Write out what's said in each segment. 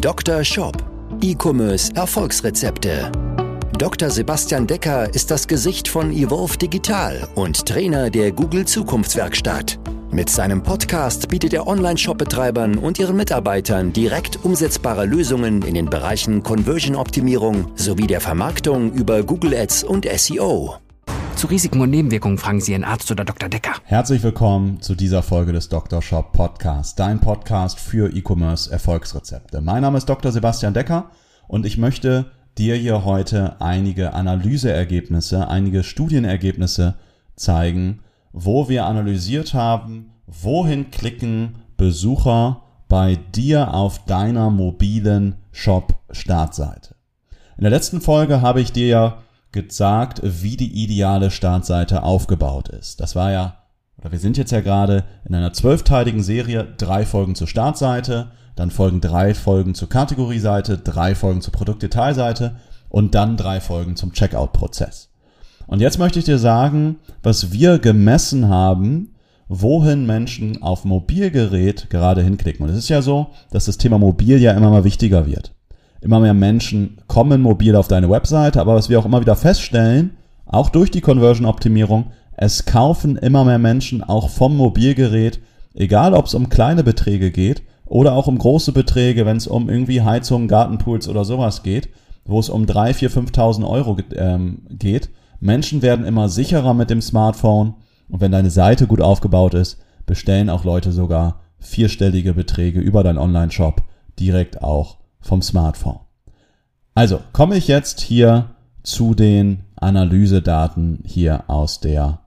Dr. Shop. E-Commerce Erfolgsrezepte. Dr. Sebastian Decker ist das Gesicht von Evolve Digital und Trainer der Google Zukunftswerkstatt. Mit seinem Podcast bietet er Online-Shop-Betreibern und ihren Mitarbeitern direkt umsetzbare Lösungen in den Bereichen Conversion-Optimierung sowie der Vermarktung über Google Ads und SEO. Zu Risiken und Nebenwirkungen fragen Sie Ihren Arzt oder Dr. Decker. Herzlich willkommen zu dieser Folge des Dr. Shop Podcast, dein Podcast für E-Commerce Erfolgsrezepte. Mein Name ist Dr. Sebastian Decker und ich möchte dir hier heute einige Analyseergebnisse, einige Studienergebnisse zeigen, wo wir analysiert haben, wohin klicken Besucher bei dir auf deiner mobilen Shop-Startseite. In der letzten Folge habe ich dir ja gesagt, wie die ideale Startseite aufgebaut ist. Das war ja, oder wir sind jetzt ja gerade in einer zwölfteiligen Serie, drei Folgen zur Startseite, dann folgen drei Folgen zur Kategorieseite, drei Folgen zur Produktdetailseite und dann drei Folgen zum Checkout-Prozess. Und jetzt möchte ich dir sagen, was wir gemessen haben, wohin Menschen auf Mobilgerät gerade hinklicken. Und es ist ja so, dass das Thema Mobil ja immer mal wichtiger wird. Immer mehr Menschen kommen mobil auf deine Webseite, aber was wir auch immer wieder feststellen, auch durch die Conversion-Optimierung, es kaufen immer mehr Menschen auch vom Mobilgerät, egal ob es um kleine Beträge geht oder auch um große Beträge, wenn es um irgendwie Heizungen, Gartenpools oder sowas geht, wo es um 3, 4, 5.000 Euro ähm, geht. Menschen werden immer sicherer mit dem Smartphone und wenn deine Seite gut aufgebaut ist, bestellen auch Leute sogar vierstellige Beträge über deinen Online-Shop direkt auch vom Smartphone. Also komme ich jetzt hier zu den Analysedaten hier aus der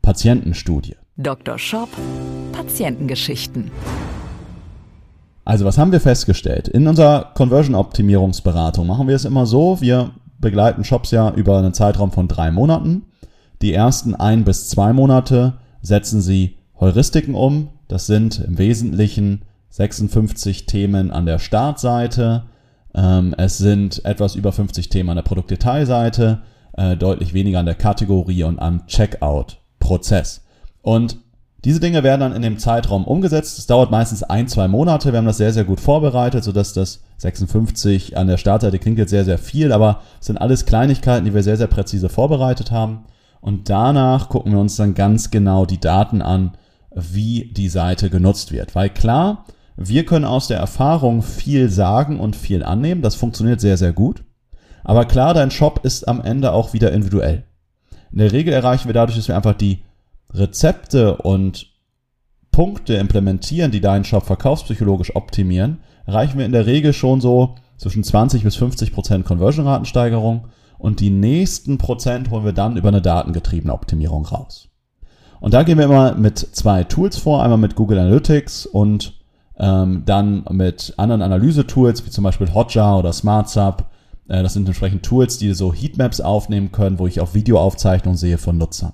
Patientenstudie. Dr. Shop Patientengeschichten. Also was haben wir festgestellt? In unserer Conversion-Optimierungsberatung machen wir es immer so, wir begleiten Shops ja über einen Zeitraum von drei Monaten. Die ersten ein bis zwei Monate setzen sie Heuristiken um. Das sind im Wesentlichen 56 Themen an der Startseite. Ähm, es sind etwas über 50 Themen an der Produktdetailseite, äh, deutlich weniger an der Kategorie und am Checkout-Prozess. Und diese Dinge werden dann in dem Zeitraum umgesetzt. Es dauert meistens ein, zwei Monate. Wir haben das sehr, sehr gut vorbereitet, sodass das 56 an der Startseite klingt jetzt sehr, sehr viel, aber es sind alles Kleinigkeiten, die wir sehr, sehr präzise vorbereitet haben. Und danach gucken wir uns dann ganz genau die Daten an, wie die Seite genutzt wird. Weil klar, wir können aus der Erfahrung viel sagen und viel annehmen. Das funktioniert sehr, sehr gut. Aber klar, dein Shop ist am Ende auch wieder individuell. In der Regel erreichen wir dadurch, dass wir einfach die Rezepte und Punkte implementieren, die deinen Shop verkaufspsychologisch optimieren, erreichen wir in der Regel schon so zwischen 20 bis 50 Prozent Conversion-Ratensteigerung und die nächsten Prozent holen wir dann über eine datengetriebene Optimierung raus. Und da gehen wir immer mit zwei Tools vor, einmal mit Google Analytics und ähm, dann mit anderen Analyse-Tools, wie zum Beispiel Hotjar oder SmartSub. Äh, das sind entsprechend Tools, die so Heatmaps aufnehmen können, wo ich auch Videoaufzeichnungen sehe von Nutzern.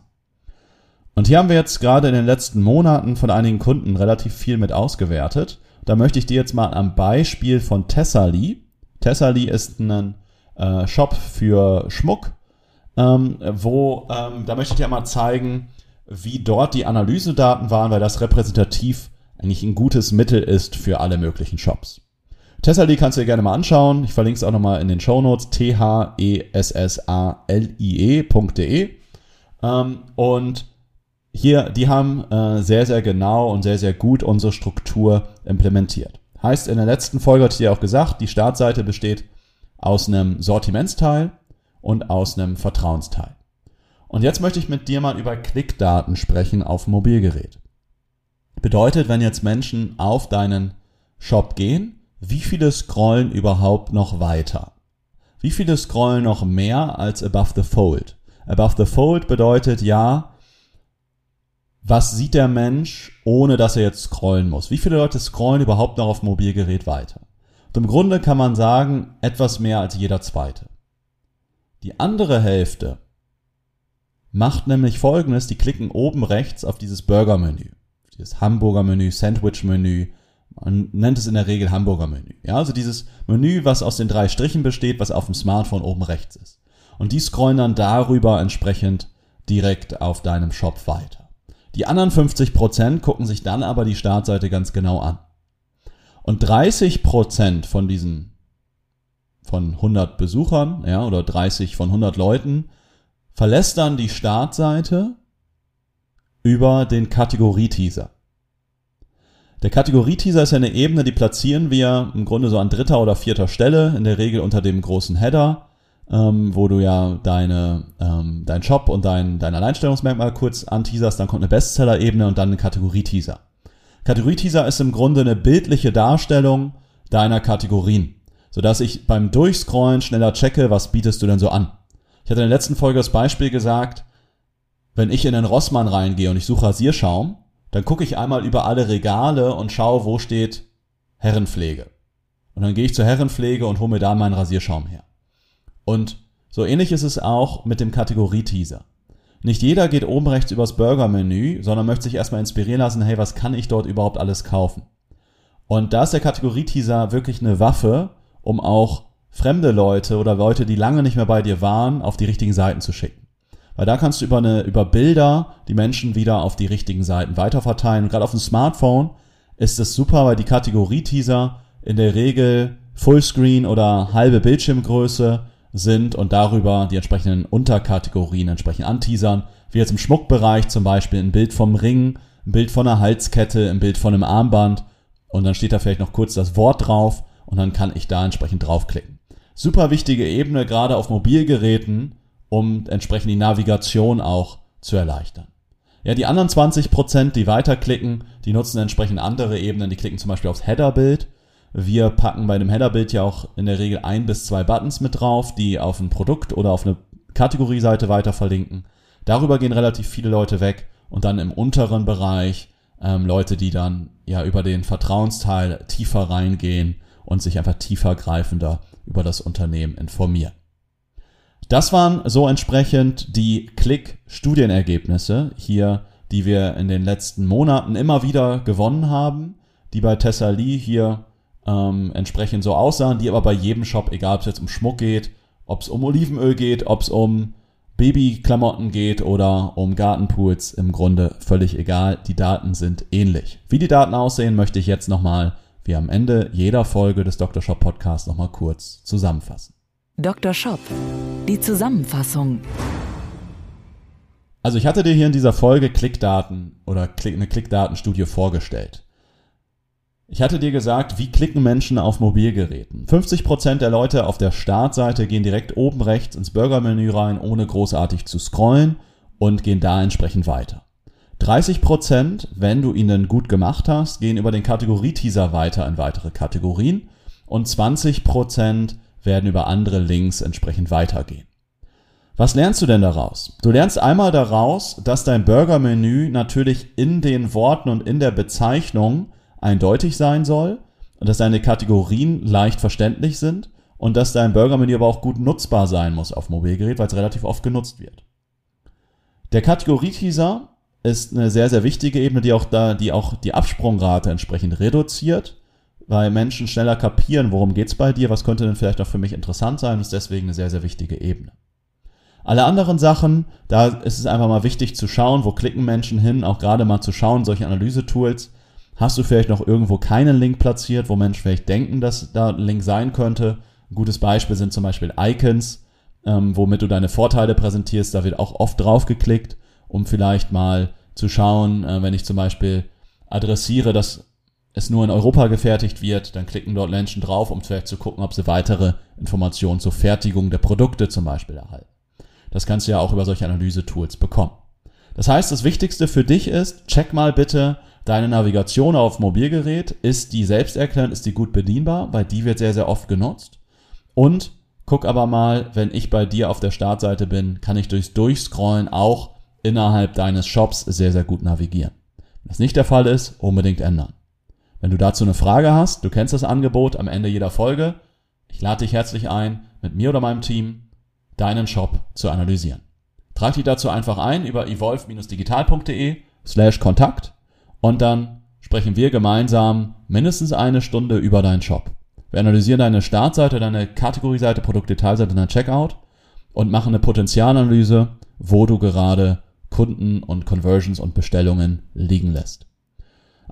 Und hier haben wir jetzt gerade in den letzten Monaten von einigen Kunden relativ viel mit ausgewertet. Da möchte ich dir jetzt mal am Beispiel von Tessali. Tessali ist ein äh, Shop für Schmuck, ähm, wo, ähm, da möchte ich dir mal zeigen, wie dort die Analysedaten waren, weil das repräsentativ eigentlich ein gutes Mittel ist für alle möglichen Shops. Tessali kannst du dir gerne mal anschauen. Ich verlinke es auch nochmal in den Show Notes. T-H-E-S-S-A-L-I-E.de. Ähm, und hier, die haben äh, sehr, sehr genau und sehr, sehr gut unsere Struktur implementiert. Heißt, in der letzten Folge hatte ich dir auch gesagt, die Startseite besteht aus einem Sortimentsteil und aus einem Vertrauensteil. Und jetzt möchte ich mit dir mal über Klickdaten sprechen auf Mobilgerät. Bedeutet, wenn jetzt Menschen auf deinen Shop gehen, wie viele scrollen überhaupt noch weiter? Wie viele scrollen noch mehr als above the fold? Above the fold bedeutet ja, was sieht der Mensch, ohne dass er jetzt scrollen muss? Wie viele Leute scrollen überhaupt noch auf Mobilgerät weiter? Und im Grunde kann man sagen, etwas mehr als jeder zweite. Die andere Hälfte macht nämlich folgendes, die klicken oben rechts auf dieses Burger-Menü das Hamburger-Menü, Sandwich-Menü. Man nennt es in der Regel Hamburger-Menü. Ja, also dieses Menü, was aus den drei Strichen besteht, was auf dem Smartphone oben rechts ist. Und die scrollen dann darüber entsprechend direkt auf deinem Shop weiter. Die anderen 50% gucken sich dann aber die Startseite ganz genau an. Und 30% von diesen, von 100 Besuchern, ja, oder 30 von 100 Leuten, verlässt dann die Startseite über den Kategorie-Teaser. Der Kategorie-Teaser ist ja eine Ebene, die platzieren wir im Grunde so an dritter oder vierter Stelle, in der Regel unter dem großen Header, ähm, wo du ja deine, ähm, dein Shop und dein, dein Alleinstellungsmerkmal kurz anteaserst, dann kommt eine Bestseller-Ebene und dann eine Kategorie-Teaser. Kategorie-Teaser ist im Grunde eine bildliche Darstellung deiner Kategorien, sodass ich beim Durchscrollen schneller checke, was bietest du denn so an. Ich hatte in der letzten Folge das Beispiel gesagt, wenn ich in den Rossmann reingehe und ich suche Rasierschaum, dann gucke ich einmal über alle Regale und schaue, wo steht Herrenpflege. Und dann gehe ich zur Herrenpflege und hole mir da meinen Rasierschaum her. Und so ähnlich ist es auch mit dem Kategorie-Teaser. Nicht jeder geht oben rechts übers Burger-Menü, sondern möchte sich erstmal inspirieren lassen, hey, was kann ich dort überhaupt alles kaufen? Und da ist der Kategorie-Teaser wirklich eine Waffe, um auch fremde Leute oder Leute, die lange nicht mehr bei dir waren, auf die richtigen Seiten zu schicken. Weil da kannst du über, eine, über Bilder die Menschen wieder auf die richtigen Seiten weiterverteilen. Und gerade auf dem Smartphone ist es super, weil die Kategorie-Teaser in der Regel Fullscreen oder halbe Bildschirmgröße sind und darüber die entsprechenden Unterkategorien entsprechend anteasern. Wie jetzt im Schmuckbereich zum Beispiel ein Bild vom Ring, ein Bild von einer Halskette, ein Bild von einem Armband und dann steht da vielleicht noch kurz das Wort drauf und dann kann ich da entsprechend draufklicken. Super wichtige Ebene, gerade auf Mobilgeräten, um entsprechend die Navigation auch zu erleichtern. Ja, die anderen 20 Prozent, die weiterklicken, die nutzen entsprechend andere Ebenen. Die klicken zum Beispiel aufs Header-Bild. Wir packen bei dem Header-Bild ja auch in der Regel ein bis zwei Buttons mit drauf, die auf ein Produkt oder auf eine Kategorieseite weiter verlinken. Darüber gehen relativ viele Leute weg und dann im unteren Bereich ähm, Leute, die dann ja über den Vertrauensteil tiefer reingehen und sich einfach tiefer greifender über das Unternehmen informieren. Das waren so entsprechend die Klick-Studienergebnisse hier, die wir in den letzten Monaten immer wieder gewonnen haben, die bei Thessalie hier ähm, entsprechend so aussahen, die aber bei jedem Shop, egal ob es jetzt um Schmuck geht, ob es um Olivenöl geht, ob es um Babyklamotten geht oder um Gartenpools, im Grunde völlig egal. Die Daten sind ähnlich. Wie die Daten aussehen, möchte ich jetzt nochmal, wie am Ende jeder Folge des Dr. Shop Podcasts, nochmal kurz zusammenfassen. Dr. Shop. Die Zusammenfassung. Also ich hatte dir hier in dieser Folge Klickdaten oder eine Klickdatenstudie vorgestellt. Ich hatte dir gesagt, wie klicken Menschen auf Mobilgeräten. 50% der Leute auf der Startseite gehen direkt oben rechts ins Burgermenü rein, ohne großartig zu scrollen und gehen da entsprechend weiter. 30%, wenn du ihnen gut gemacht hast, gehen über den Kategorie-Teaser weiter in weitere Kategorien und 20% werden über andere Links entsprechend weitergehen. Was lernst du denn daraus? Du lernst einmal daraus, dass dein Burger-Menü natürlich in den Worten und in der Bezeichnung eindeutig sein soll und dass deine Kategorien leicht verständlich sind und dass dein Burger-Menü aber auch gut nutzbar sein muss auf Mobilgerät, weil es relativ oft genutzt wird. Der Kategorie-Teaser ist eine sehr, sehr wichtige Ebene, die auch da, die auch die Absprungrate entsprechend reduziert weil Menschen schneller kapieren, worum geht's bei dir, was könnte denn vielleicht auch für mich interessant sein, ist deswegen eine sehr, sehr wichtige Ebene. Alle anderen Sachen, da ist es einfach mal wichtig zu schauen, wo klicken Menschen hin, auch gerade mal zu schauen, solche Analysetools. Hast du vielleicht noch irgendwo keinen Link platziert, wo Menschen vielleicht denken, dass da ein Link sein könnte? Ein gutes Beispiel sind zum Beispiel Icons, ähm, womit du deine Vorteile präsentierst. Da wird auch oft drauf geklickt, um vielleicht mal zu schauen, äh, wenn ich zum Beispiel adressiere, dass es nur in Europa gefertigt wird, dann klicken dort Menschen drauf, um vielleicht zu gucken, ob sie weitere Informationen zur Fertigung der Produkte zum Beispiel erhalten. Das kannst du ja auch über solche Analyse-Tools bekommen. Das heißt, das Wichtigste für dich ist, check mal bitte deine Navigation auf Mobilgerät. Ist die selbsterklärend, ist die gut bedienbar? Weil die wird sehr, sehr oft genutzt. Und guck aber mal, wenn ich bei dir auf der Startseite bin, kann ich durchs Durchscrollen auch innerhalb deines Shops sehr, sehr gut navigieren. Wenn das nicht der Fall ist, unbedingt ändern. Wenn du dazu eine Frage hast, du kennst das Angebot am Ende jeder Folge, ich lade dich herzlich ein, mit mir oder meinem Team deinen Shop zu analysieren. Trag dich dazu einfach ein über evolve-digital.de slash Kontakt und dann sprechen wir gemeinsam mindestens eine Stunde über deinen Shop. Wir analysieren deine Startseite, deine Kategorieseite, Produktdetailseite, dein Checkout und machen eine Potenzialanalyse, wo du gerade Kunden und Conversions und Bestellungen liegen lässt.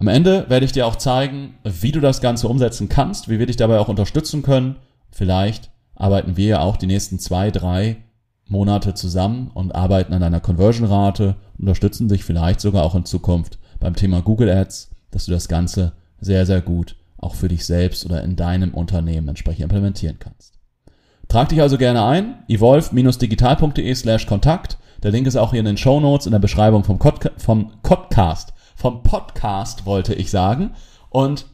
Am Ende werde ich dir auch zeigen, wie du das Ganze umsetzen kannst, wie wir dich dabei auch unterstützen können. Vielleicht arbeiten wir ja auch die nächsten zwei, drei Monate zusammen und arbeiten an deiner Conversion-Rate, unterstützen dich vielleicht sogar auch in Zukunft beim Thema Google Ads, dass du das Ganze sehr, sehr gut auch für dich selbst oder in deinem Unternehmen entsprechend implementieren kannst. Trag dich also gerne ein, evolve-digital.de slash Kontakt. Der Link ist auch hier in den Show Notes in der Beschreibung vom, Cod vom Podcast vom Podcast, wollte ich sagen. Und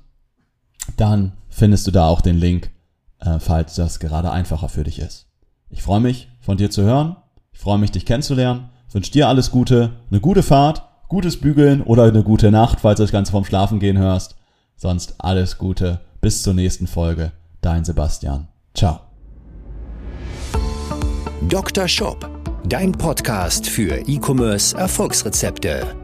dann findest du da auch den Link, äh, falls das gerade einfacher für dich ist. Ich freue mich, von dir zu hören. Ich freue mich, dich kennenzulernen. Ich wünsche dir alles Gute, eine gute Fahrt, gutes Bügeln oder eine gute Nacht, falls du das Ganze vom Schlafen gehen hörst. Sonst alles Gute. Bis zur nächsten Folge. Dein Sebastian. Ciao. Dr. Shop, dein Podcast für E-Commerce Erfolgsrezepte.